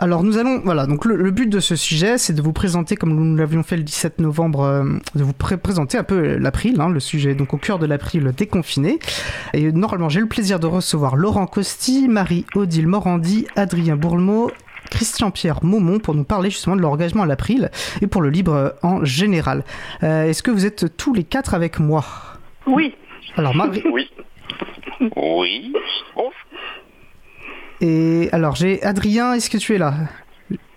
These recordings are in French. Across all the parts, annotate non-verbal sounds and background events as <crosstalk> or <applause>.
Alors nous allons, voilà, donc le, but de ce sujet, c'est de vous présenter, comme nous l'avions fait le 17 novembre, euh, de vous présenter un peu l'April, hein, le sujet, donc au cœur de l'April déconfiné. Et normalement, j'ai le plaisir de recevoir Laurent Costi, Marie-Odile Morandi, Adrien Bourlemot, Christian-Pierre Maumont pour nous parler justement de leur engagement à l'April et pour le libre en général. Euh, est-ce que vous êtes tous les quatre avec moi? Oui. Alors Marie... Oui. Oui. Et alors j'ai Adrien, est-ce que tu es là?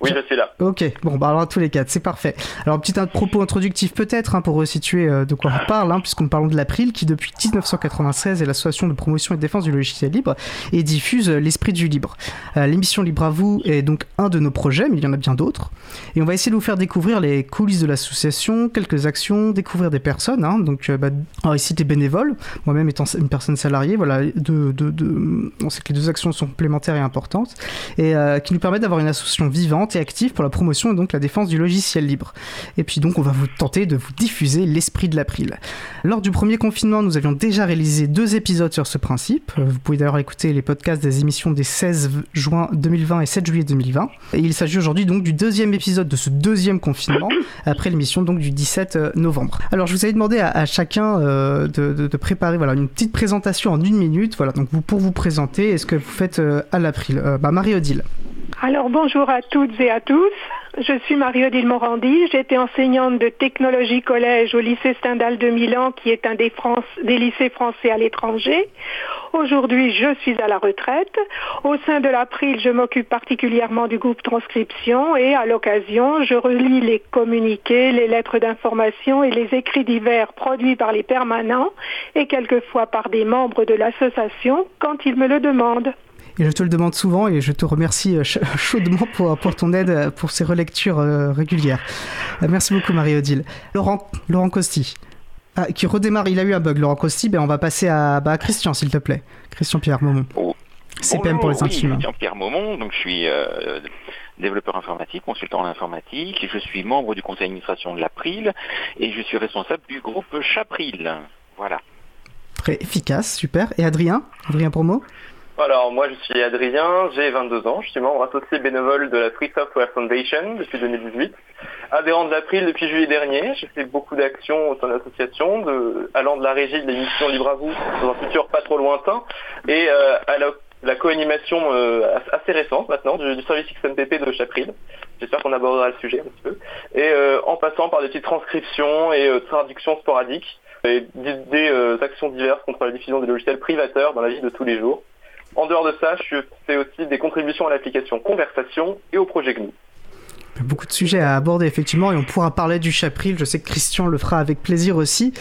Oui, je suis là. Ok, bon, bah alors tous les quatre, c'est parfait. Alors, petit propos introductif peut-être, hein, pour resituer euh, de quoi on parle, hein, puisqu'on parle de l'April, qui depuis 1996 est l'association de promotion et de défense du logiciel libre et diffuse euh, l'esprit du libre. Euh, l'émission Libre à vous est donc un de nos projets, mais il y en a bien d'autres. Et on va essayer de vous faire découvrir les coulisses de l'association, quelques actions, découvrir des personnes. Hein, donc, bah, alors ici des bénévoles, moi-même étant une personne salariée, voilà, de, de, de, on sait que les deux actions sont complémentaires et importantes, et qui nous permettent d'avoir une association vivante et active pour la promotion et donc la défense du logiciel libre. Et puis donc on va vous tenter de vous diffuser l'esprit de l'April. Lors du premier confinement, nous avions déjà réalisé deux épisodes sur ce principe. Vous pouvez d'ailleurs écouter les podcasts des émissions des 16 juin 2020 et 7 juillet 2020. Et il s'agit aujourd'hui donc du deuxième épisode de ce deuxième confinement, après l'émission donc du 17 euh, novembre. Alors je vous avais demandé à, chacun euh, de, préparer voilà, une petite présentation en une minute. Voilà, donc vous, pour vous présenter, est-ce que vous faites euh, à l'April? Bah, Marie-Odile. Alors bonjour à toutes et à tous. Je suis Marie-Odile Morandi. J'étais enseignante de technologie collège au lycée Stendhal de Milan, qui est un des, lycées français à l'étranger. Aujourd'hui, je suis à la retraite. Au sein de l'April, je m'occupe particulièrement du groupe transcription et à l'occasion, je relis les communiqués, les lettres d'information et les écrits divers produits par les permanents et quelquefois par des membres de l'association quand ils me le demandent. Et je te le demande souvent et je te remercie euh, <laughs> chaudement pour, pour ton aide euh, pour ces relectures euh, régulières. Merci beaucoup Marie-Odile. Laurent, Laurent Costi. Ah, qui redémarre, il a eu un bug, Laurent Costi, ben on va passer à, bah, Christian, s'il te plaît. Christian Pierre Momon. Oh. CPM pour les intimes. Christian Pierre Momon, donc je suis développeur informatique, consultant en informatique, je suis membre du conseil d'administration de l'April et je suis responsable du groupe Chapril. Voilà. Très efficace, super. Et Adrien Adrien Promo? Alors moi je suis Adrien, j'ai 22 ans, je suis membre associé bénévole de la Free Software Foundation depuis 2018, adhérent de l'April depuis juillet dernier, j'ai fait beaucoup d'actions au sein de l'association, allant de la régie de l'émission Libre à vous dans un futur pas trop lointain, et euh, à la, co-animation euh, assez récente maintenant du, service XMPP de Chapril. J'espère qu'on abordera le sujet un petit peu. Et euh, en passant par des petites transcriptions et traductions sporadiques et des actions diverses contre la diffusion des logiciels privateurs dans la vie de tous les jours. En dehors de ça, je fais aussi des contributions à l'application Conversation et au projet GNU. Beaucoup de sujets à aborder effectivement et on pourra parler du chapril. Je sais que Christian le fera avec plaisir aussi.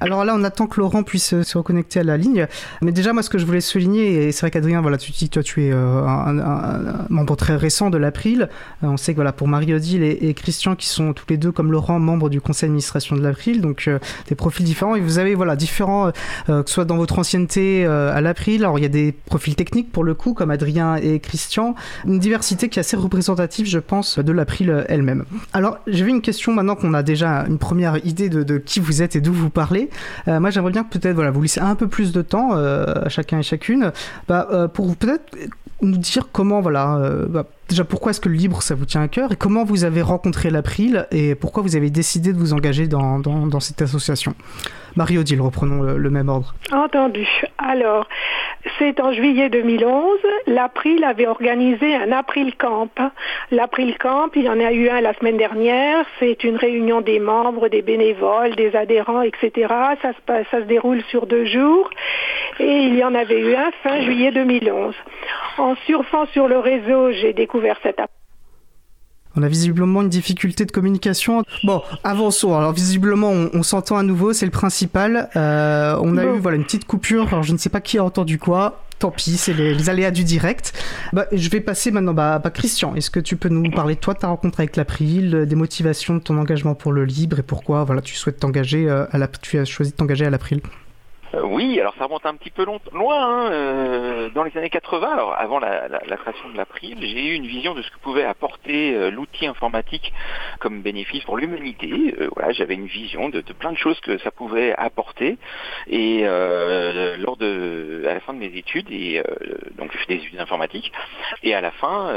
Alors là, on attend que Laurent puisse euh, se reconnecter à la ligne. Mais déjà, moi, ce que je voulais souligner, et c'est vrai qu'Adrien, voilà, tu dis, toi, tu es euh, un, membre très récent de l'April. Euh, on sait que voilà, pour Marie-Odile et, Christian, qui sont tous les deux comme Laurent, membres du conseil d'administration de l'April, donc des profils différents. Et vous avez voilà différents, que ce soit dans votre ancienneté à l'April. Alors il y a des profils techniques pour le coup, comme Adrien et Christian, une diversité qui est assez représentative, je pense, de l'April elle-même. Alors, j'avais une question maintenant qu'on a déjà une première idée de, qui vous êtes et d'où vous parlez. Euh, moi, j'aimerais bien que peut-être voilà, vous laissez un peu plus de temps euh, à chacun et chacune bah, euh, pour peut-être nous dire comment, voilà, bah, déjà pourquoi est-ce que le libre ça vous tient à cœur et comment vous avez rencontré l'April et pourquoi vous avez décidé de vous engager dans, dans cette association? Marie-Odile, reprenons le, même ordre. Entendu. Alors, c'est en juillet 2011, l'April avait organisé un April Camp. L'April Camp, il y en a eu un la semaine dernière. C'est une réunion des membres, des bénévoles, des adhérents, etc. Ça se, ça se déroule sur deux jours. Et il y en avait eu un fin juillet 2011. En surfant sur le réseau, j'ai découvert on a visiblement une difficulté de communication. Bon, avançons. Alors visiblement, on, s'entend à nouveau, c'est le principal. Euh, on a eu voilà une petite coupure. Alors je ne sais pas qui a entendu quoi. Tant pis, c'est les, aléas du direct. Bah, je vais passer maintenant. Bah, bah, Christian, est-ce que tu peux nous parler de toi, de ta rencontre avec l'April, des motivations de ton engagement pour le libre et pourquoi voilà tu souhaites t'engager euh, à la, tu as choisi de t'engager à l'April? Euh, oui, alors ça remonte un petit peu loin, hein, euh, dans les années 80, alors avant la, création de l'April, j'ai eu une vision de ce que pouvait apporter euh, l'outil informatique comme bénéfice pour l'humanité. voilà, j'avais une vision de, plein de choses que ça pouvait apporter. Et lors de, à la fin de mes études, et donc je fais des études informatiques, et à la fin,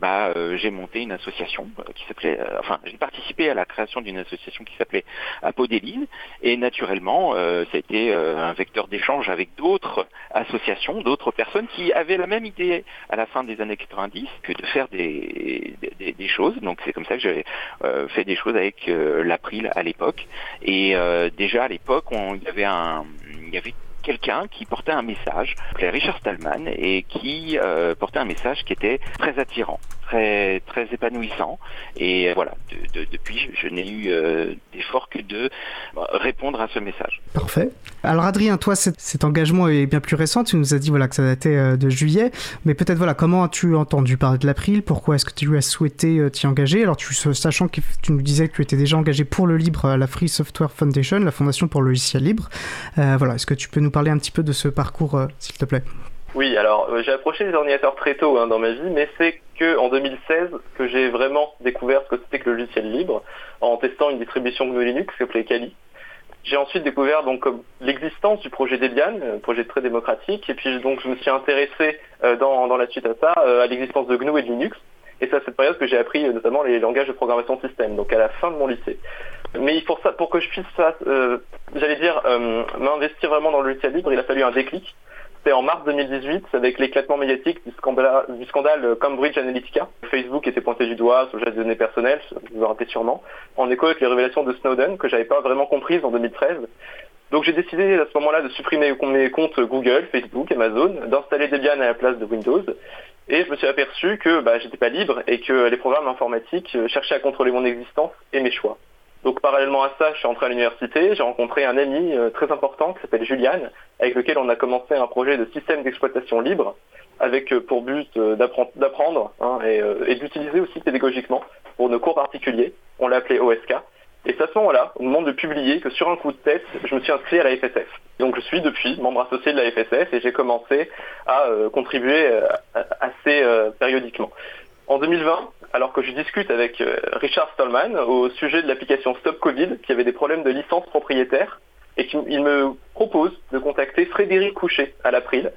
bah, j'ai monté une association qui s'appelait, enfin, j'ai participé à la création d'une association qui s'appelait Apodéline, et naturellement, ça a été euh, un vecteur d'échange avec d'autres associations, d'autres personnes qui avaient la même idée à la fin des années 90 que de faire des, des, choses. Donc c'est comme ça que j'avais euh, fait des choses avec euh, l'April à l'époque. Et déjà à l'époque, il y avait un, y avait quelqu'un qui portait un message, Richard Stallman, et qui portait un message qui était très attirant très très épanouissant. Et voilà, depuis, je n'ai eu euh, d'effort que de répondre à ce message. Parfait. Alors Adrien, toi, cet, engagement est bien plus récent. Tu nous as dit voilà que ça datait euh, de juillet, mais peut-être voilà comment as-tu entendu parler de l'April? Pourquoi est-ce que tu as souhaité euh, t'y engager? Alors tu sachant que tu nous disais que tu étais déjà engagé pour le libre à la Free Software Foundation, la fondation pour le logiciel libre. voilà, est-ce que tu peux nous parler un petit peu de ce parcours, s'il te plaît? Oui, alors j'ai approché les ordinateurs très tôt hein, dans ma vie, mais c'est en 2016 que j'ai vraiment découvert ce que c'était que le logiciel libre en testant une distribution GNU Linux qui s'appelait Kali. J'ai ensuite découvert donc l'existence du projet Debian, un projet très démocratique, et puis donc je me suis intéressé euh, dans, la suite à ça euh, à l'existence de GNU et de Linux. Et c'est à cette période que j'ai appris euh, notamment les langages de programmation système, donc à la fin de mon lycée. Mais pour ça, pour que je puisse, j'allais dire, m'investir vraiment dans le logiciel libre, il a fallu un déclic. C'était en mars 2018 avec l'éclatement médiatique du scandale, Cambridge Analytica. Facebook était pointé du doigt sur les données personnelles, vous vous rappelez sûrement, en écho avec les révélations de Snowden que j'avais pas vraiment comprises en 2013. Donc j'ai décidé à ce moment-là de supprimer mes comptes Google, Facebook, Amazon, d'installer Debian à la place de Windows. Et je me suis aperçu que bah, j'étais pas libre et que les programmes informatiques cherchaient à contrôler mon existence et mes choix. Donc parallèlement à ça, je suis entré à l'université, j'ai rencontré un ami euh, très important qui s'appelle Julian, avec lequel on a commencé un projet de système d'exploitation libre, avec euh, pour but euh, d'apprendre hein, et, d'utiliser aussi pédagogiquement pour nos cours particuliers. On l'a appelé OSK. Et c'est à ce moment-là, au moment de publier, que sur un coup de tête, je me suis inscrit à la FSF. Donc je suis depuis membre associé de la FSF et j'ai commencé à contribuer assez périodiquement. En 2020, alors que je discute avec euh, Richard Stallman au sujet de l'application Stop Covid, qui avait des problèmes de licence propriétaire, et qu'il me propose de contacter Frédéric Couchet à l'April.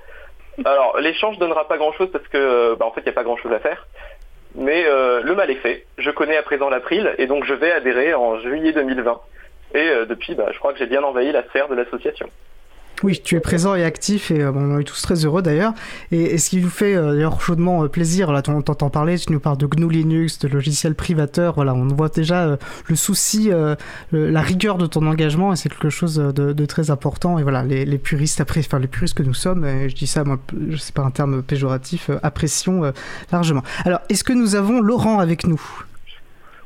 Alors l'échange ne donnera pas grand-chose parce que bah, en fait il n'y a pas grand-chose à faire. Mais euh, le mal est fait. Je connais à présent l'April et donc je vais adhérer en juillet 2020. Et euh, depuis, bah, je crois que j'ai bien envahi la sphère de l'association. Oui, tu es présent et actif et euh, on est tous très heureux d'ailleurs. Et, ce qui nous fait euh, d'ailleurs chaudement euh, plaisir, là on t'entend parler, tu nous parles de GNU Linux, de logiciels privateurs, voilà, on voit déjà le souci, la rigueur de ton engagement et c'est quelque chose de, très important. Et voilà, les, puristes après, enfin les puristes que nous sommes, et je dis ça, moi, sais pas un terme péjoratif, apprécions largement. Alors, est-ce que nous avons Laurent avec nous?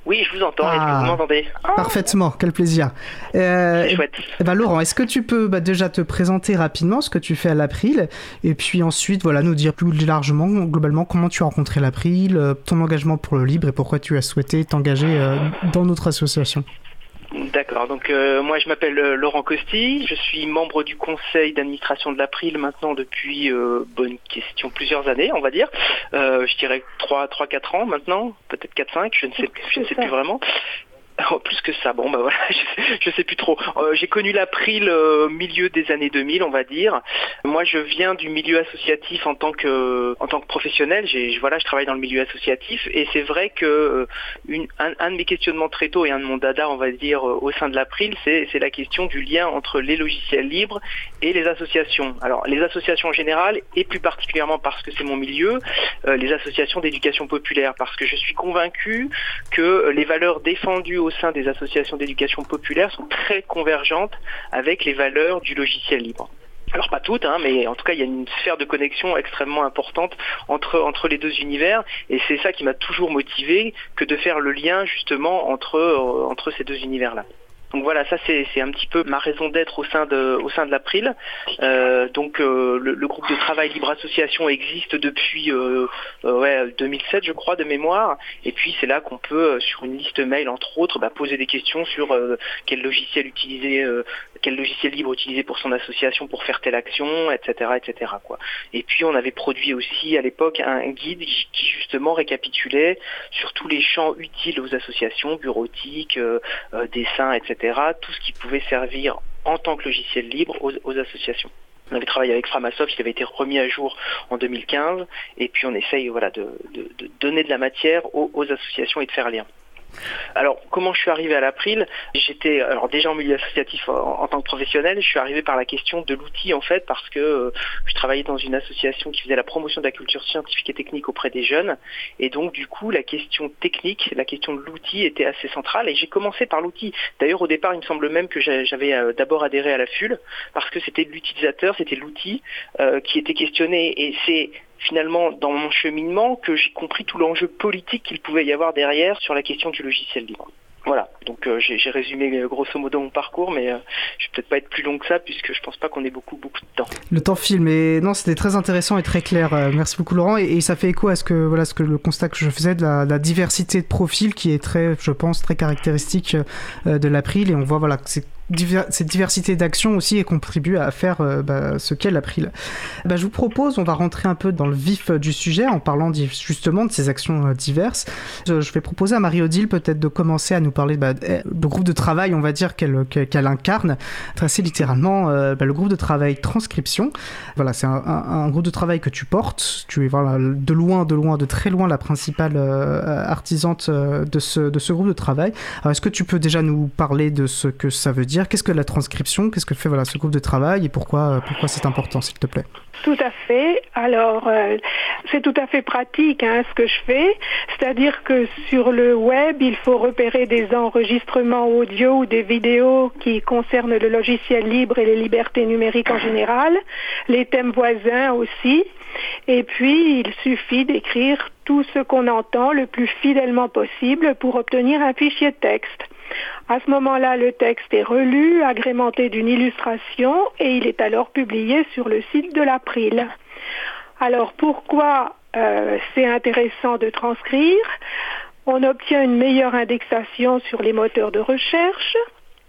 Oui, je vous entends. Est-ce que vous ah. m'entendez? Parfaitement, quel plaisir. Euh, chouette. Eh ben, Laurent, est-ce que tu peux bah, déjà te présenter rapidement ce que tu fais à l'April et puis ensuite voilà, nous dire plus largement, globalement, comment tu as rencontré l'April, euh, ton engagement pour le libre et pourquoi tu as souhaité t'engager euh, dans notre association? D'accord. Donc euh, moi je m'appelle euh, Laurent Costi, je suis membre du conseil d'administration de l'April maintenant depuis euh, bonne question plusieurs années, on va dire. je dirais 3 3 4 ans maintenant, peut-être 4 5, je ne sais je ne sais plus vraiment. <laughs> Oh, plus que ça, bon bah voilà, <laughs> je sais, sais plus trop. Euh, j'ai connu l'April euh, milieu des années 2000, on va dire. Moi, je viens du milieu associatif en tant que en tant que professionnel. J'ai voilà, je travaille dans le milieu associatif et c'est vrai que euh, un, de mes questionnements très tôt et un de mon dada, on va dire, au sein de l'April, c'est la question du lien entre les logiciels libres et les associations. Alors, les associations en général et plus particulièrement parce que c'est mon milieu, les associations d'éducation populaire, parce que je suis convaincu que les valeurs défendues au sein des associations d'éducation populaire sont très convergentes avec les valeurs du logiciel libre. Alors pas toutes, hein, mais en tout cas il y a une sphère de connexion extrêmement importante entre, les deux univers, et c'est ça qui m'a toujours motivé que de faire le lien justement entre, euh, entre ces deux univers-là. Donc voilà, ça c'est un petit peu ma raison d'être au sein de au sein l'April. Euh, donc euh, le, groupe de travail Libre Association existe depuis euh, ouais, 2007 je crois de mémoire. Et puis c'est là qu'on peut sur une liste mail entre autres bah, poser des questions sur quel logiciel utiliser, quel logiciel libre utiliser pour son association pour faire telle action, etc. etc. Et puis on avait produit aussi à l'époque un guide qui justement récapitulait sur tous les champs utiles aux associations, bureautiques, dessins, etc tout ce qui pouvait servir en tant que logiciel libre aux, associations. On avait travaillé avec Framasoft, il avait été remis à jour en 2015, et puis on essaye de, donner de la matière aux associations et de faire lien. Alors, comment je suis arrivé à l'April? J'étais alors déjà en milieu associatif en, tant que professionnel. Je suis arrivé par la question de l'outil en fait, parce que euh, je travaillais dans une association qui faisait la promotion de la culture scientifique et technique auprès des jeunes, et donc du coup la question technique, la question de l'outil était assez centrale. Et j'ai commencé par l'outil. D'ailleurs, au départ, il me semble même que j'avais euh, d'abord adhéré à la FUL parce que c'était l'utilisateur, c'était l'outil euh, qui était questionné. Et c'est finalement dans mon cheminement que j'ai compris tout l'enjeu politique qu'il pouvait y avoir derrière sur la question du logiciel libre. Voilà, donc euh, j'ai résumé euh, grosso modo mon parcours, mais euh, je vais peut-être pas être plus long que ça puisque je pense pas qu'on ait beaucoup beaucoup de temps. Le temps file, mais non, c'était très intéressant et très clair. merci beaucoup Laurent, et, ça fait écho à ce que voilà ce que le constat que je faisais de la, diversité de profils qui est très, je pense, très caractéristique de l'April, et on voit voilà que c'est cette diversité d'actions aussi et contribue à faire euh, bah, ce qu'est l'April. Bah, je vous propose, on va rentrer un peu dans le vif du sujet en parlant justement de ces actions euh, diverses. Je, vais proposer à Marie-Odile peut-être de commencer à nous parler bah, du groupe de travail, on va dire, qu'elle incarne, assez littéralement euh, bah, le groupe de travail transcription. Voilà, c'est un, groupe de travail que tu portes. Tu es de loin, de loin, de très loin la principale artisante de ce, de ce groupe de travail. Est-ce que tu peux déjà nous parler de ce que ça veut dire Qu'est-ce que la transcription Qu'est-ce que fait voilà, ce groupe de travail et pourquoi, pourquoi c'est important, s'il te plaît? Tout à fait. Alors, euh, c'est tout à fait pratique hein, ce que je fais. C'est-à-dire que sur le web, il faut repérer des enregistrements audio ou des vidéos qui concernent le logiciel libre et les libertés numériques en général, les thèmes voisins aussi. Et puis, il suffit d'écrire tout ce qu'on entend le plus fidèlement possible pour obtenir un fichier texte. À ce moment-là, le texte est relu, agrémenté d'une illustration et il est alors publié sur le site de l'April. Alors pourquoi euh, c'est intéressant de transcrire? On obtient une meilleure indexation sur les moteurs de recherche,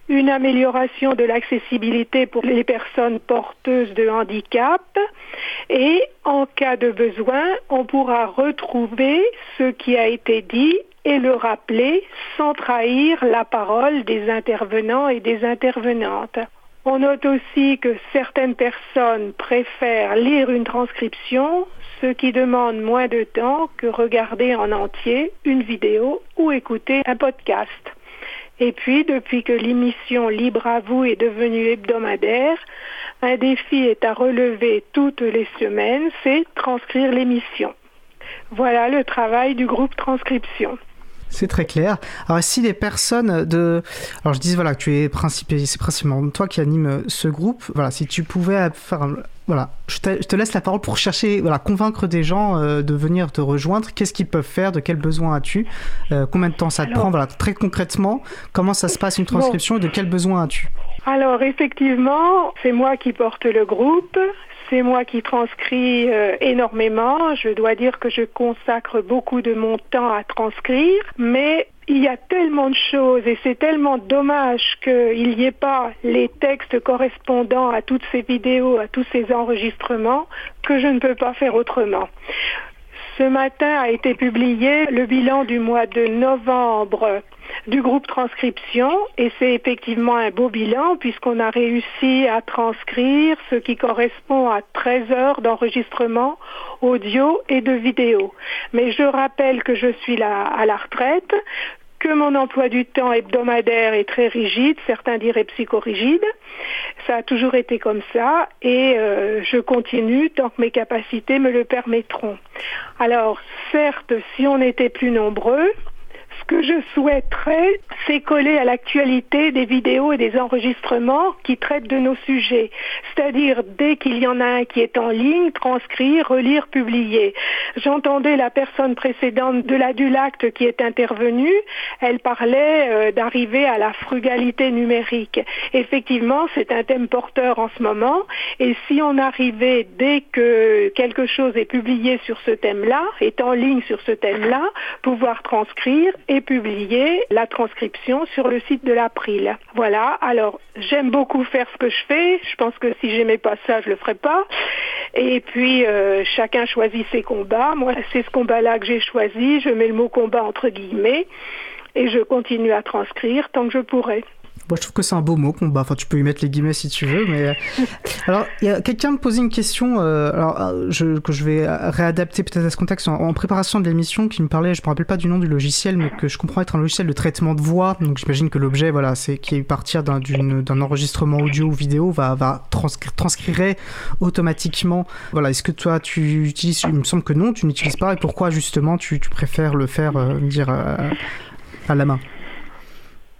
une amélioration de l'accessibilité pour les personnes porteuses de handicap et en cas de besoin, on pourra retrouver ce qui a été dit et le rappeler sans trahir la parole des intervenants et des intervenantes. On note aussi que certaines personnes préfèrent lire une transcription, ce qui demande moins de temps que regarder en entier une vidéo ou écouter un podcast. Et puis, depuis que l'émission Libre à vous est devenue hebdomadaire, un défi est à relever toutes les semaines, c'est transcrire l'émission. Voilà le travail du groupe transcription. C'est très clair. Alors, si les personnes de. Alors, je dis voilà, que tu es c'est principalement toi qui anime ce groupe. Voilà, si tu pouvais faire. Voilà, je te, laisse la parole pour chercher, voilà, convaincre des gens euh, de venir te rejoindre. Qu'est-ce qu'ils peuvent faire? De quels besoins as-tu? Euh, Combien de temps ça te prend? Voilà, très concrètement, comment ça se passe une transcription et de quels besoins as-tu? Alors effectivement, c'est moi qui porte le groupe, c'est moi qui transcris euh, énormément. Je dois dire que je consacre beaucoup de mon temps à transcrire, mais il y a tellement de choses et c'est tellement dommage qu'il n'y ait pas les textes correspondant à toutes ces vidéos, à tous ces enregistrements, que je ne peux pas faire autrement. Ce matin a été publié le bilan du mois de novembre du groupe transcription et c'est effectivement un beau bilan puisqu'on a réussi à transcrire ce qui correspond à 13 heures d'enregistrement audio et de vidéo. Mais je rappelle que je suis là à la retraite, que mon emploi du temps hebdomadaire est très rigide, certains diraient psychorigide. Ça a toujours été comme ça et euh, je continue tant que mes capacités me le permettront. Alors certes, si on était plus nombreux, ce que je souhaiterais, c'est coller à l'actualité des vidéos et des enregistrements qui traitent de nos sujets. C'est-à-dire, dès qu'il y en a un qui est en ligne, transcrire, relire, publier. J'entendais la personne précédente de la Dulacte qui est intervenue. Elle parlait euh, d'arriver à la frugalité numérique. Effectivement, c'est un thème porteur en ce moment. Et si on arrivait, dès que quelque chose est publié sur ce thème-là, est en ligne sur ce thème-là, pouvoir transcrire et publier la transcription sur le site de l'April. Voilà, alors j'aime beaucoup faire ce que je fais, je pense que si j'aimais pas ça, je le ferais pas. Et puis euh, chacun choisit ses combats. Moi, c'est ce combat-là que j'ai choisi, je mets le mot combat entre guillemets et je continue à transcrire tant que je pourrai. Moi, je trouve que c'est un beau mot, combat. Enfin, tu peux y mettre les guillemets si tu veux, mais. Euh, alors, il y a quelqu'un me posait une question, euh, alors, euh, que je vais réadapter peut-être à ce contexte en, préparation de l'émission, qui me parlait, je me rappelle pas du nom du logiciel, mais que je comprends être un logiciel de traitement de voix. Donc, j'imagine que l'objet, voilà, c'est qui est partir d'un, d'un enregistrement audio ou vidéo, va, va transcrire automatiquement. Voilà, est-ce que toi, tu utilises, il me semble que non, tu n'utilises pas, et pourquoi justement tu, préfères le faire, dire, à la main?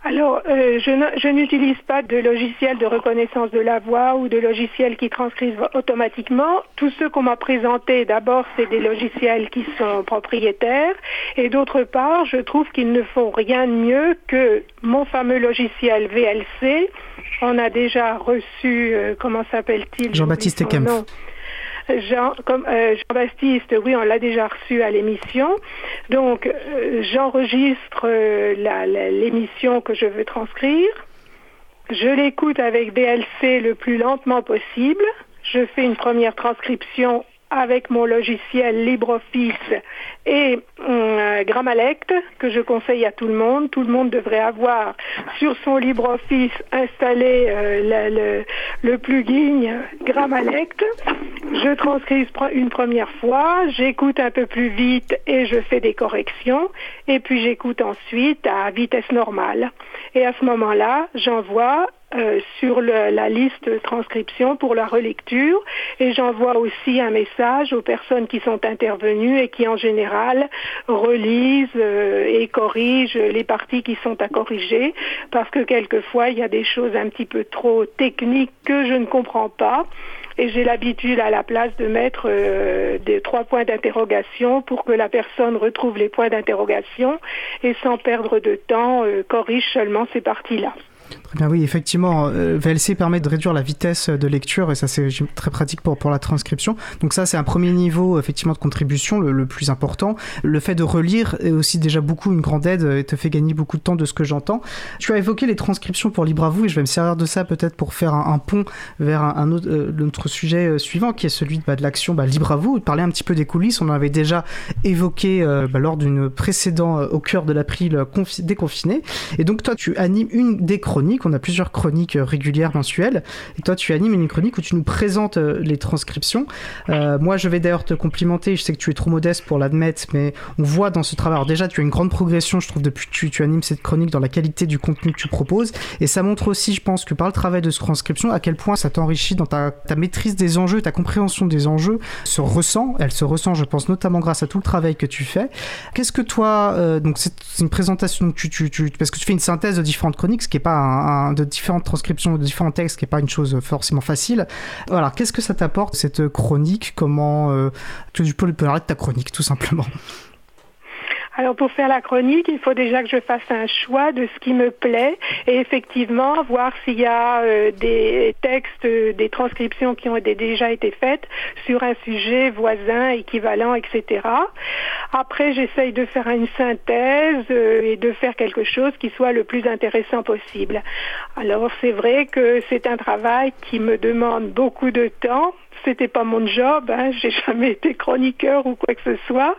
Alors, euh, je n'utilise pas de logiciel de reconnaissance de la voix ou de logiciel qui transcrivent automatiquement. Tous ceux qu'on m'a présentés, d'abord, c'est des logiciels qui sont propriétaires. Et d'autre part, je trouve qu'ils ne font rien de mieux que mon fameux logiciel VLC. On a déjà reçu, euh, comment s'appelle-t-il? Jean-Baptiste Kempf. Jean, comme, euh, Jean Baptiste, oui, on l'a déjà reçu à l'émission. Donc, euh, j'enregistre euh, l'émission que je veux transcrire. Je l'écoute avec DLC le plus lentement possible. Je fais une première transcription avec mon logiciel LibreOffice et euh, Grammalect que je conseille à tout le monde. Tout le monde devrait avoir sur son LibreOffice installé euh, le, le, plugin Grammalect. Je transcris une première fois, j'écoute un peu plus vite et je fais des corrections et puis j'écoute ensuite à vitesse normale. Et à ce moment-là, j'envoie euh, sur la liste transcription pour la relecture. Et j'envoie aussi un message aux personnes qui sont intervenues et qui en général relisent euh, et corrigent les parties qui sont à corriger. Parce que quelquefois il y a des choses un petit peu trop techniques que je ne comprends pas. Et j'ai l'habitude à la place de mettre euh, des trois points d'interrogation pour que la personne retrouve les points d'interrogation et sans perdre de temps corrige seulement ces parties-là. Bien, oui, effectivement, euh, VLC permet de réduire la vitesse de lecture et ça c'est très pratique pour, pour la transcription. Donc ça c'est un premier niveau effectivement de contribution, le, plus important. Le fait de relire est aussi déjà beaucoup une grande aide et te fait gagner beaucoup de temps de ce que j'entends. Tu as évoqué les transcriptions pour Libre à vous et je vais me servir de ça peut-être pour faire un, pont vers un, autre, euh, sujet euh, suivant qui est celui bah, de l'action bah, Libre à vous, parler un petit peu des coulisses. On en avait déjà évoqué bah, lors d'une précédente au cœur de l'April déconfiné. Et donc toi tu animes une des on a plusieurs chroniques euh, régulières mensuelles. Et toi, tu animes une chronique où tu nous présentes euh, les transcriptions. Euh, moi, je vais d'ailleurs te complimenter. Je sais que tu es trop modeste pour l'admettre, mais on voit dans ce travail. Alors déjà, tu as une grande progression, je trouve, depuis que tu, animes cette chronique dans la qualité du contenu que tu proposes. Et ça montre aussi, je pense, que par le travail de transcription, à quel point ça t'enrichit dans ta, maîtrise des enjeux, ta compréhension des enjeux se ressent. Elle se ressent, je pense, notamment grâce à tout le travail que tu fais. Qu'est-ce que toi, donc c'est une présentation, tu, tu, tu, parce que tu fais une synthèse de différentes chroniques, ce qui n'est pas un, de différentes transcriptions de différents textes, qui n'est pas une chose forcément facile. Voilà, qu'est-ce que ça t'apporte cette chronique? Comment euh, tu peux parler de ta chronique tout simplement? Alors pour faire la chronique, il faut déjà que je fasse un choix de ce qui me plaît et effectivement voir s'il y a euh, des textes, des transcriptions qui ont déjà été faites sur un sujet voisin, équivalent, etc. Après, j'essaye de faire une synthèse euh, et de faire quelque chose qui soit le plus intéressant possible. Alors c'est vrai que c'est un travail qui me demande beaucoup de temps c'était pas mon job, hein, j'ai jamais été chroniqueur ou quoi que ce soit,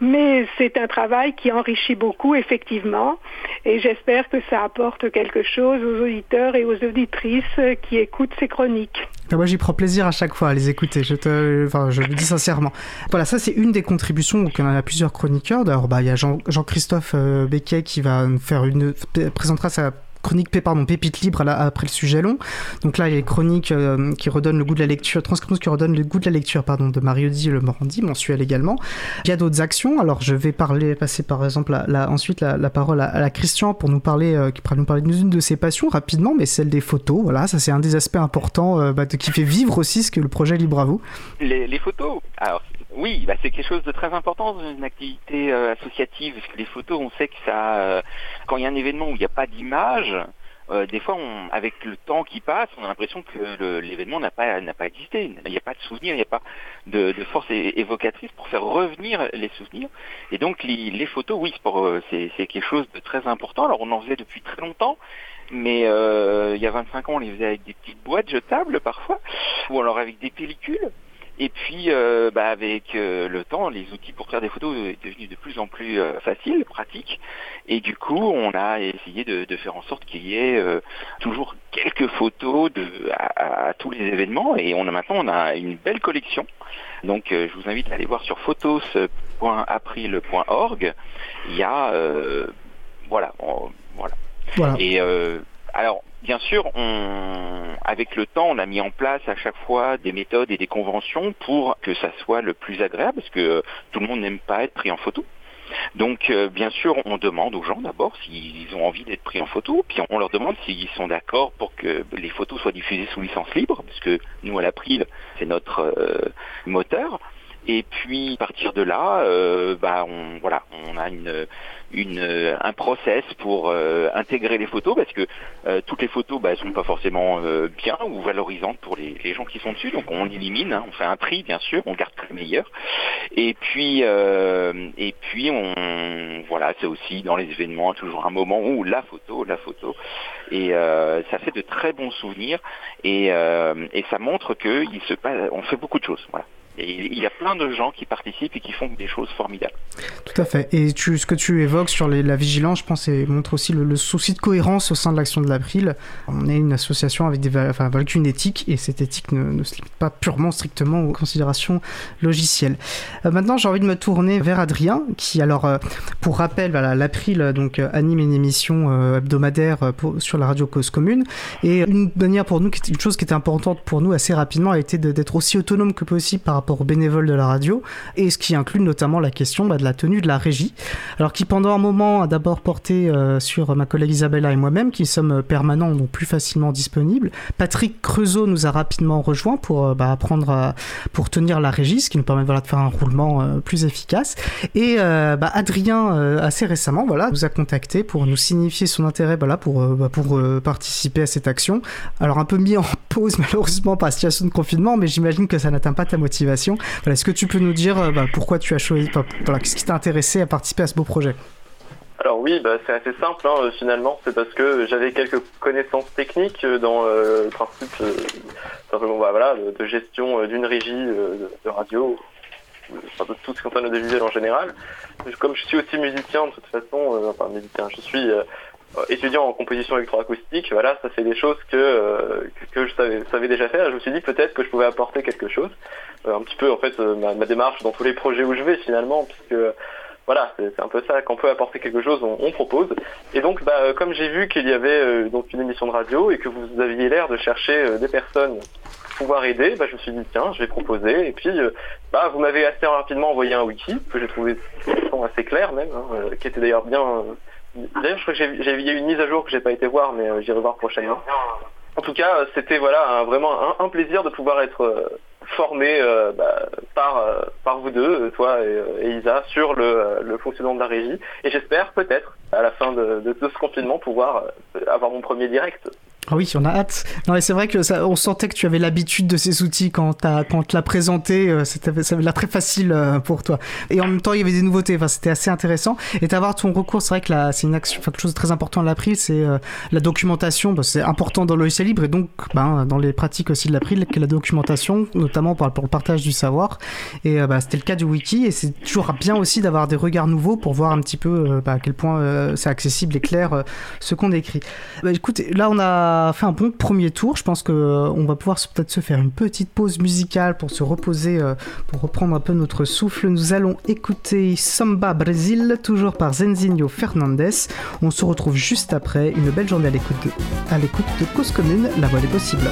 mais c'est un travail qui enrichit beaucoup effectivement, et j'espère que ça apporte quelque chose aux auditeurs et aux auditrices qui écoutent ces chroniques. Ah, moi, j'y prends plaisir à chaque fois à les écouter. Je te, le dis sincèrement. Voilà, ça c'est une des contributions. Donc, il y en a plusieurs chroniqueurs. D'ailleurs, bah, il y a Jean, Jean-Christophe euh, Becquet qui va faire une, présentera sa chronique pardon, pépite libre après le sujet long. Donc là, il y a les chroniques qui redonnent le goût de la lecture, transcriptions qui redonnent le goût de la lecture pardon, de Mario-Di Le Morandi, mensuel également. Il y a d'autres actions. Alors je vais passer par exemple ensuite la, parole à, la Christian pour nous parler, pourra nous parler d'une de ses passions rapidement, mais celle des photos. Voilà, ça c'est un des aspects importants bah, qui fait vivre aussi ce que le projet Libre à vous. Les, photos. Oui, bah c'est quelque chose de très important dans une activité euh, associative, parce que les photos, on sait que ça, euh, quand il y a un événement où il n'y a pas d'image, euh, des fois, on, avec le temps qui passe, on a l'impression que l'événement n'a pas n'a pas existé. Il n'y a pas de souvenir, il n'y a pas de, force évocatrice pour faire revenir les souvenirs. Et donc, les, les photos, oui, c'est quelque chose de très important. Alors, on en faisait depuis très longtemps, mais il y a 25 ans, on les faisait avec des petites boîtes jetables parfois, ou alors avec des pellicules. Et puis, euh, bah, avec euh, le temps, les outils pour faire des photos est devenus de plus en plus euh, faciles, pratiques. Et du coup, on a essayé de, faire en sorte qu'il y ait toujours quelques photos de, à, tous les événements. Et on a maintenant, on a une belle collection. Donc, je vous invite à aller voir sur photos.april.org. Il y a, voilà, voilà. voilà. Et alors, bien sûr, avec le temps, on a mis en place à chaque fois des méthodes et des conventions pour que ça soit le plus agréable, parce que tout le monde n'aime pas être pris en photo. Donc, euh, bien sûr, on demande aux gens d'abord s'ils ont envie d'être pris en photo, puis on leur demande s'ils sont d'accord pour que les photos soient diffusées sous licence libre, parce nous, à l'April, c'est notre euh, moteur. Et puis, à partir de là, euh, bah, on, voilà, on a une, une, euh, un process pour euh, intégrer les photos parce que euh, toutes les photos bah, sont pas forcément bien ou valorisantes pour les, gens qui sont dessus. Donc on élimine, hein, on fait un tri bien sûr, on garde que le meilleur. Et puis et puis on voilà, c'est aussi dans les événements toujours un moment où la photo, la photo et ça fait de très bons souvenirs et, et ça montre que il se passe, on fait beaucoup de choses. Voilà. Il y a plein de gens qui participent et qui font des choses formidables. Tout à fait. Et tu, ce que tu évoques sur la vigilance, je pense, montre aussi le, souci de cohérence au sein de l'action de l'April. On est une association avec, une éthique et cette éthique ne, se limite pas purement, strictement aux considérations logicielles. Euh, maintenant, j'ai envie de me tourner vers Adrien, qui, alors, euh, pour rappel, l'April euh, anime une émission hebdomadaire sur la radio Cause Commune. Et une manière pour nous, une chose qui était importante pour nous assez rapidement, a été d'être aussi autonome que possible par rapport rapport aux bénévoles de la radio, et ce qui inclut notamment la question bah, de la tenue de la régie. Alors qui pendant un moment a d'abord porté euh, sur ma collègue Isabella et moi-même, qui sommes permanents, donc plus facilement disponibles. Patrick Creusot nous a rapidement rejoint pour euh, bah, apprendre à, pour tenir la régie, ce qui nous permet voilà, de faire un roulement euh, plus efficace. Et bah, Adrien, assez récemment, voilà, nous a contacté pour nous signifier son intérêt voilà, pour, pour participer à cette action. Alors un peu mis en <laughs> pause malheureusement par la situation de confinement, mais j'imagine que ça n'atteint pas ta motivation est-ce que tu peux nous dire euh, bah, pourquoi tu as choisi, voilà, qu'est-ce qui t'a intéressé à participer à ce beau projet? Alors oui, bah, c'est assez simple hein, finalement, c'est parce que j'avais quelques connaissances techniques euh, dans euh, le principe bah, voilà, de, gestion d'une régie de, radio, de tout ce qui concerne le visuel en général. Comme je suis aussi musicien de toute façon, enfin musicien, je suis étudiant en composition électroacoustique, voilà, ça c'est des choses que, euh, que je savais, déjà faire. Je me suis dit peut-être que je pouvais apporter quelque chose. Euh, un petit peu en fait ma, démarche dans tous les projets où je vais finalement, puisque voilà, c'est un peu ça, qu'on peut apporter quelque chose, on, propose. Et donc, bah, comme j'ai vu qu'il y avait donc une émission de radio et que vous aviez l'air de chercher des personnes pouvoir aider, bah, je me suis dit tiens, je vais proposer. Et puis, bah, vous m'avez assez rapidement envoyé un wiki que j'ai trouvé assez clair même, hein, qui était d'ailleurs bien D'ailleurs, je crois que j'ai y a une mise à jour que j'ai pas été voir, mais euh, j'irai voir prochainement. En tout cas, euh, c'était voilà vraiment un, plaisir de pouvoir être euh, formé bah, par par vous deux, toi et, Isa, sur le, fonctionnement de la régie. Et j'espère peut-être à la fin de, de, ce confinement pouvoir avoir mon premier direct. Ah oui, on a hâte. Non, et c'est vrai que ça, on sentait que tu avais l'habitude de ces outils quand, as, quand tu l'as présenté, euh, c'était, ça l'air très facile euh, pour toi. Et en même temps, il y avait des nouveautés, enfin, c'était assez intéressant. Et d'avoir ton recours, c'est vrai que là, c'est une action, quelque chose de très important à l'April, c'est euh, la documentation. Bah, c'est important dans le libre et donc ben, dans les pratiques aussi de l'April, que la documentation, notamment pour, le partage du savoir. Et bah, c'était le cas du wiki et c'est toujours bien aussi d'avoir des regards nouveaux pour voir un petit peu bah, à quel point c'est accessible et clair ce qu'on écrit. Bah, écoute, là, on a fait un bon premier tour. Je pense que on va pouvoir peut-être se faire une petite pause musicale pour se reposer, pour reprendre un peu notre souffle. Nous allons écouter Samba Brésil, toujours par Zenzinho Fernandez. On se retrouve juste après. Une belle journée à l'écoute de, de Cause Commune, la voix des possibles.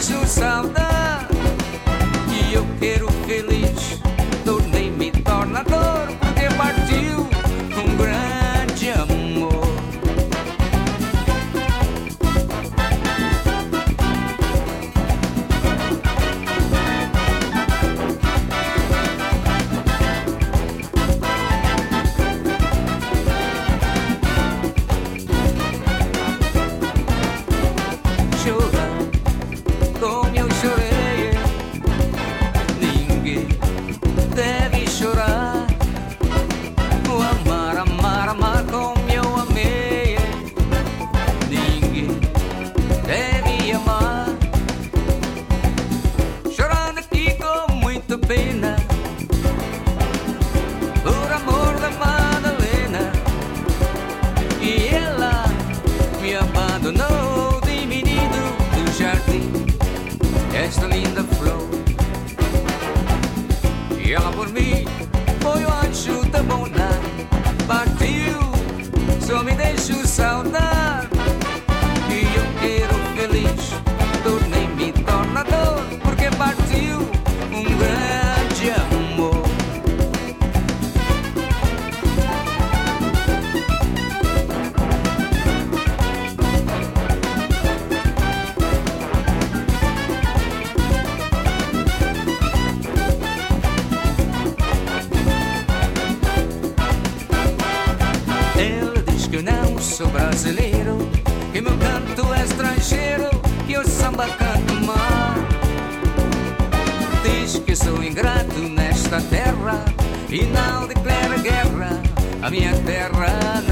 to you. brasileiro, que meu canto é estrangeiro, que o samba canto mal. Diz que sou ingrato nesta terra e não declara guerra à minha terra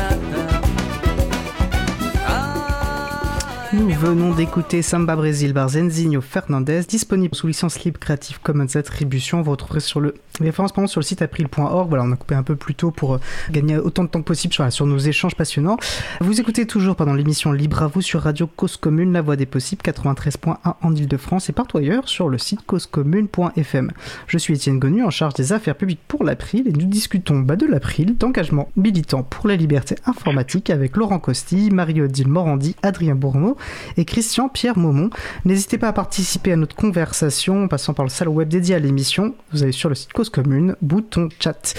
Brésil par Zenzinho Fernandez, disponible sous licence libre Creative Commons Attribution. Vous retrouverez sur le référencement sur le site april.org. Voilà, on a coupé un peu plus tôt pour euh, gagner autant de temps que possible sur, nos échanges passionnants. Vous écoutez toujours pendant l'émission Libre à vous sur Radio Cause Commune, la voix des possibles, 93.1 en Ile-de-France et partout ailleurs sur le site causecommune.fm. Je suis Étienne Gonu en charge des affaires publiques pour l'April et nous discutons bas de l'April d'engagement militant pour la liberté informatique avec Laurent Costi, Marie-Odile Morandi, Adrien Bourneau et Christian pierre Maumont. N'hésitez pas à participer à notre conversation en passant par le salon web dédié à l'émission. Vous allez sur le site Cause Commune, bouton chat.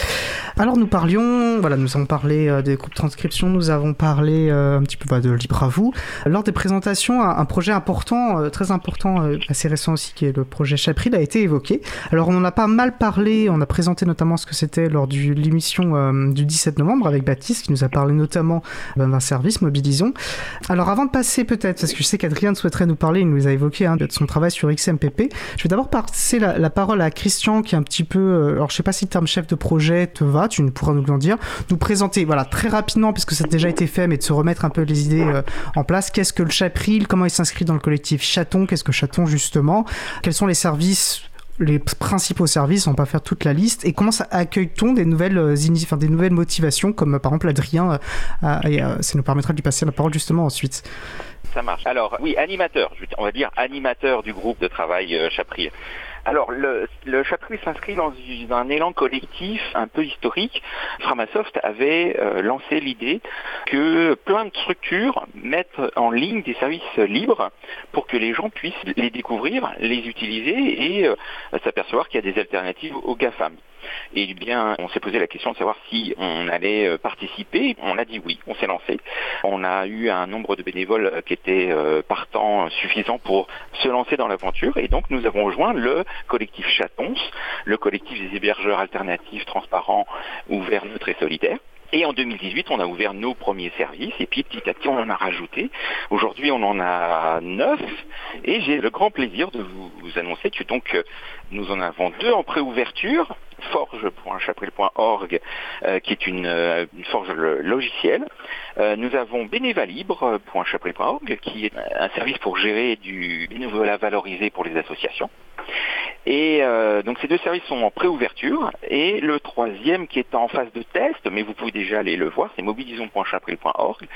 Alors nous parlions, voilà, nous avons parlé euh, des groupes de transcription, nous avons parlé euh, un petit peu bah, de Libre à vous. Lors des présentations, un, projet important, euh, très important, assez récent aussi, qui est le projet Chapril, a été évoqué. Alors on en a pas mal parlé, on a présenté notamment ce que c'était lors de l'émission du 17 novembre avec Baptiste, qui nous a parlé notamment d'un service, Mobilisons. Alors avant de passer peut-être, que je sais qu'Adrien souhaiterait nous parler, il nous a évoqué hein, de son travail sur XMPP. Je vais d'abord passer la, parole à Christian qui est un petit peu, euh, alors je sais pas si le terme chef de projet te va, tu pourras nous en dire, nous présenter voilà très rapidement puisque ça a déjà été fait, mais de se remettre un peu les idées euh, en place. Qu'est-ce que le Chapril Comment il s'inscrit dans le collectif Chaton? Qu'est-ce que Chaton justement? Quels sont les services les principaux services, on va pas faire toute la liste, et comment accueille-t-on des nouvelles, euh, enfin, des nouvelles motivations, comme par exemple Adrien, et ça nous permettra de lui passer la parole justement ensuite ça marche. Alors oui, animateur, on va dire animateur du groupe de travail euh, Chapril. Alors, le, Chapril s'inscrit dans, un élan collectif un peu historique. Framasoft avait euh, lancé l'idée que plein de structures mettent en ligne des services libres pour que les gens puissent les découvrir, les utiliser et euh, s'apercevoir qu'il y a des alternatives aux GAFAM. Et bien, on s'est posé la question de savoir si on allait euh, participer. On a dit oui, on s'est lancé. On a eu un nombre de bénévoles euh, qui était euh, partant suffisant pour se lancer dans l'aventure. Et donc, nous avons rejoint le collectif Chatons, le collectif des hébergeurs alternatifs, transparents, ouverts, neutres et solidaires. Et en 2018, on a ouvert nos premiers services et puis petit à petit, on en a rajouté. Aujourd'hui, on en a neuf et j'ai le grand plaisir de vous, annoncer que donc nous en avons deux en préouverture forge.chapril.org euh, qui est une, euh, forge logicielle. Euh, nous avons bénévalibre.chapril.org qui est un service pour gérer du bénévolat valorisé pour les associations. Et donc ces deux services sont en préouverture. Et le troisième qui est en phase de test, mais vous pouvez déjà aller le voir, c'est mobilisons.chapril.org,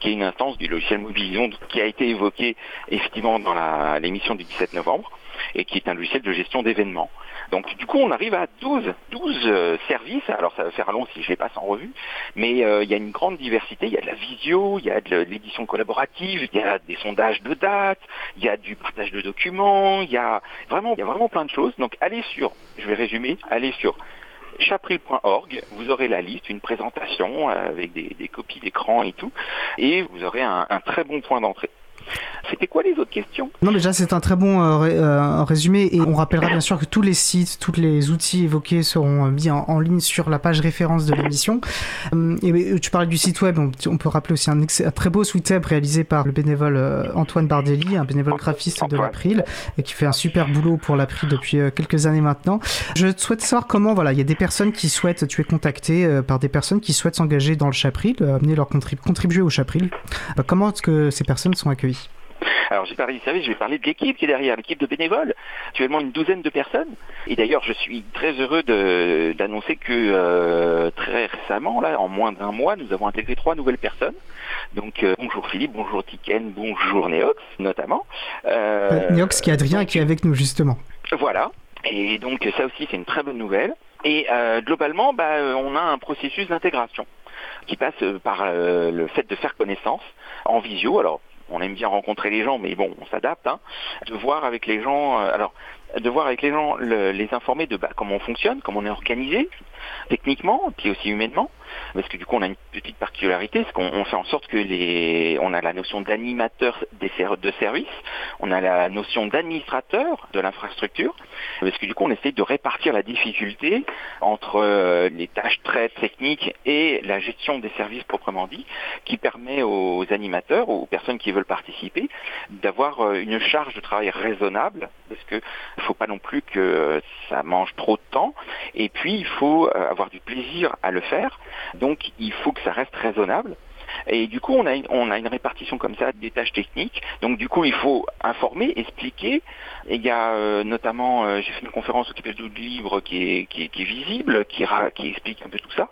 qui est une instance du logiciel Mobilisons qui a été évoqué effectivement dans l'émission du 17 novembre et qui est un logiciel de gestion d'événements. Donc du coup, on arrive à 12, 12 euh, services. Alors ça va faire long si je les passe en revue, mais euh, il y a une grande diversité. Il y a de la visio, il y a de l'édition collaborative, il y a des sondages de dates, il y a du partage de documents, il y a vraiment, il y a vraiment plein de choses. Donc allez sur, je vais résumer, allez sur chapril.org, vous aurez la liste, une présentation euh, avec des, copies d'écran et tout, et vous aurez un très bon point d'entrée. C'était quoi les autres questions? Non, déjà c'est un très bon euh, euh, résumé et on rappellera bien sûr que tous les sites, tous les outils évoqués seront mis en, ligne sur la page référence de l'émission. Euh, et tu parlais du site web, on, peut rappeler aussi un, très beau site web réalisé par le bénévole Antoine Bardelli, un bénévole graphiste de l'April et qui fait un super boulot pour l'April depuis quelques années maintenant. Je souhaite savoir comment, voilà, il y a des personnes qui souhaitent, tu es contacté par des personnes qui souhaitent s'engager dans le Chapril, amener leur contribuer au Chapril. comment est-ce que ces personnes sont accueillies? Alors j'ai parlé du service, je vais parler de l'équipe qui est derrière, l'équipe de bénévoles, actuellement une douzaine de personnes. Et d'ailleurs je suis très heureux d'annoncer que euh, très récemment, là, en moins d'un mois, nous avons intégré trois nouvelles personnes. Donc euh, bonjour Philippe, bonjour Tiken, bonjour Neox notamment. Euh, Neox qui est Adrien et qui est avec nous justement. Voilà. Et donc ça aussi c'est une très bonne nouvelle. Et globalement, bah, on a un processus d'intégration qui passe par le fait de faire connaissance en visio. Alors on aime bien rencontrer les gens, mais bon, on s'adapte, hein, de voir avec les gens, euh, alors, de avec les gens, les informer de bah, comment on fonctionne, comment on est organisé, techniquement, puis aussi humainement, parce que du coup on a une petite particularité, c'est qu'on fait en sorte que les, on a la notion d'animateur de service, on a la notion d'administrateur de l'infrastructure, parce que du coup on essaie de répartir la difficulté entre euh, les tâches très techniques et la gestion des services proprement dit, qui permet aux animateurs, aux personnes qui veulent participer, d'avoir euh, une charge de travail raisonnable, parce qu'il ne faut pas non plus que ça mange trop de temps, et puis il faut euh, avoir du plaisir à le faire. Donc il faut que ça reste raisonnable. Et du coup, on a, une, répartition comme ça des tâches techniques. Donc du coup, il faut informer, expliquer. Et il y a euh, notamment, euh, j'ai fait une conférence au Québec du qui est, visible, qui, explique un peu tout ça.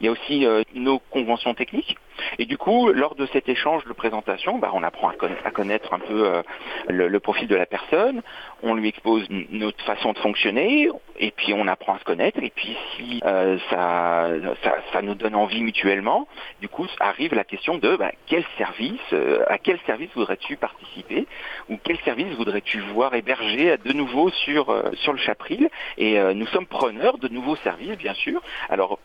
Il y a aussi nos conventions techniques. Et du coup, lors de cet échange de présentation, bah, on apprend à, connaître un peu euh, le, profil de la personne, on lui expose notre façon de fonctionner, et puis on apprend à se connaître, et puis si euh, ça, nous donne envie mutuellement, du coup arrive la question de bah, quel service, euh, à quel service voudrais-tu participer, ou quel service voudrais-tu voir héberger de nouveau sur, sur le Chapril, et nous sommes preneurs de nouveaux services, bien sûr. Alors,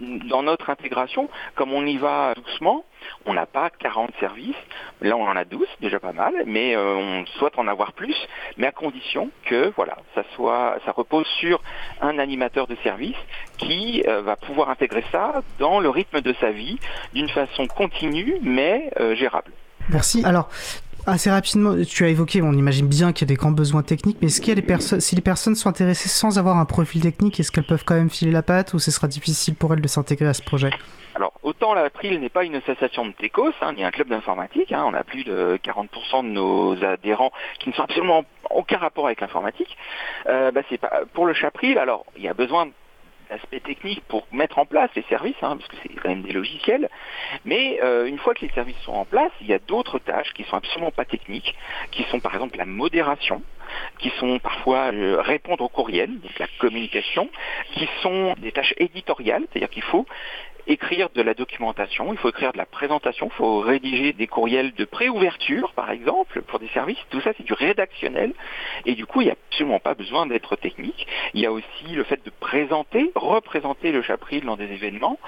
dans notre intégration, comme on y va doucement. On n'a pas 40 services. Là, on en a 12, déjà pas mal, mais euh, on souhaite en avoir plus, mais à condition que voilà, ça soit, ça repose sur un animateur de service qui euh, va pouvoir intégrer ça dans le rythme de sa vie d'une façon continue, mais euh, gérable. Merci. Alors, Assez rapidement, tu as évoqué, on imagine bien qu'il y a des grands besoins techniques, mais est-ce qu'il y a des personnes, si les personnes sont intéressées sans avoir un profil technique, est-ce qu'elles peuvent quand même filer la patte ou ce sera difficile pour elles de s'intégrer à ce projet? Alors, autant l'April n'est pas une association de techos, hein, ni un club d'informatique, hein, on a plus de 40% de nos adhérents qui ne sont absolument aucun rapport avec l'informatique. Euh, bah, pour le Chapril, alors il y a besoin d'aspects techniques pour mettre en place les services, hein, parce que c'est quand même des logiciels. Mais euh, une fois que les services sont en place, il y a d'autres tâches qui sont absolument pas techniques, qui sont par exemple la modération, qui sont parfois euh, répondre aux courriels, donc la communication, qui sont des tâches éditoriales, c'est-à-dire qu'il faut écrire de la documentation, il faut écrire de la présentation, il faut rédiger des courriels de préouverture, par exemple, pour des services. Tout ça, c'est du rédactionnel. Et du coup, il n'y a absolument pas besoin d'être technique. Il y a aussi le fait de présenter, représenter le chapril dans des événements.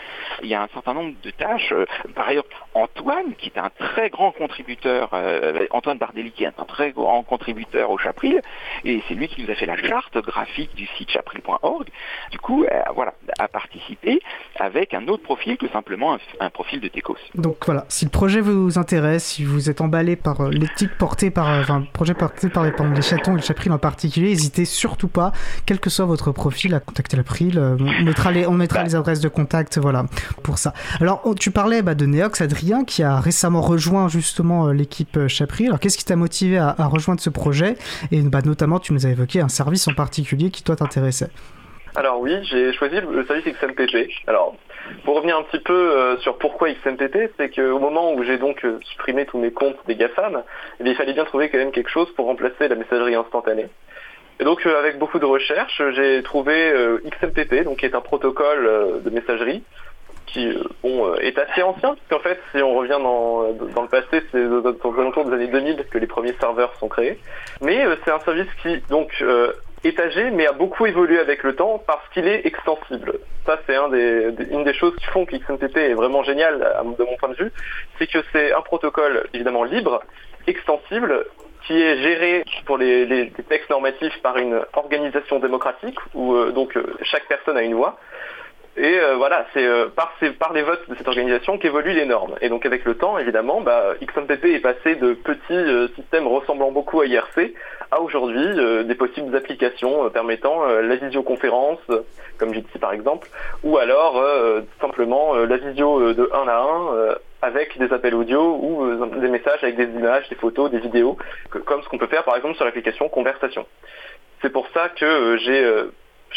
Il y a un certain nombre de tâches. Euh, par ailleurs, Antoine, qui est un très grand contributeur, euh, Antoine Bardelli, qui est un très grand contributeur au chapril, et c'est lui qui nous a fait la charte graphique du site chapril.org. Du coup, euh, voilà, a participé avec un autre profil que simplement un, profil de Tecos. Donc voilà, si le projet vous intéresse, si vous êtes emballé par euh, l'éthique portée par, euh, enfin, le projet porté par les, les chatons et le chapril en particulier, n'hésitez surtout pas, quel que soit votre profil, à contacter l'April. Euh, on mettra les, on mettra bah. les adresses de contact, voilà, pour ça. Alors, tu parlais bah, de Neox, Adrien, qui a récemment rejoint justement l'équipe Chapril. Alors, qu'est-ce qui t'a motivé à, rejoindre ce projet? Et bah, notamment, tu nous as évoqué un service en particulier qui toi t'intéressait. Alors oui, j'ai choisi le service XMPP. Alors, pour revenir un petit peu euh, sur pourquoi XMPP, c'est qu'au moment où j'ai donc euh, supprimé tous mes comptes des GAFAM, eh il fallait bien trouver quand même quelque chose pour remplacer la messagerie instantanée. Et donc euh, avec beaucoup de recherches, j'ai trouvé XMPP, donc qui est un protocole de messagerie qui est assez ancien, puisqu'en fait, si on revient dans, dans le passé, c'est aux alentours des années 2000 que les premiers serveurs sont créés. Mais c'est un service qui donc est âgé, mais a beaucoup évolué avec le temps parce qu'il est extensible. Ça, c'est une des choses qui font que XMPP est vraiment génial de mon point de vue, c'est que c'est un protocole évidemment libre, extensible, qui est géré pour les, textes normatifs par une organisation démocratique où euh, donc euh, chaque personne a une voix. Et euh, voilà, c'est par, par, les votes de cette organisation qu'évoluent les normes. Et donc avec le temps, évidemment, bah, XMPP est passé de petits systèmes ressemblant beaucoup à IRC à aujourd'hui euh, des possibles applications euh, permettant euh, la visioconférence, comme Jitsi par exemple, ou alors simplement la visio de 1 à 1 avec des appels audio ou des messages avec des images, des photos, des vidéos, comme ce qu'on peut faire par exemple sur l'application Conversation. C'est pour ça que j'ai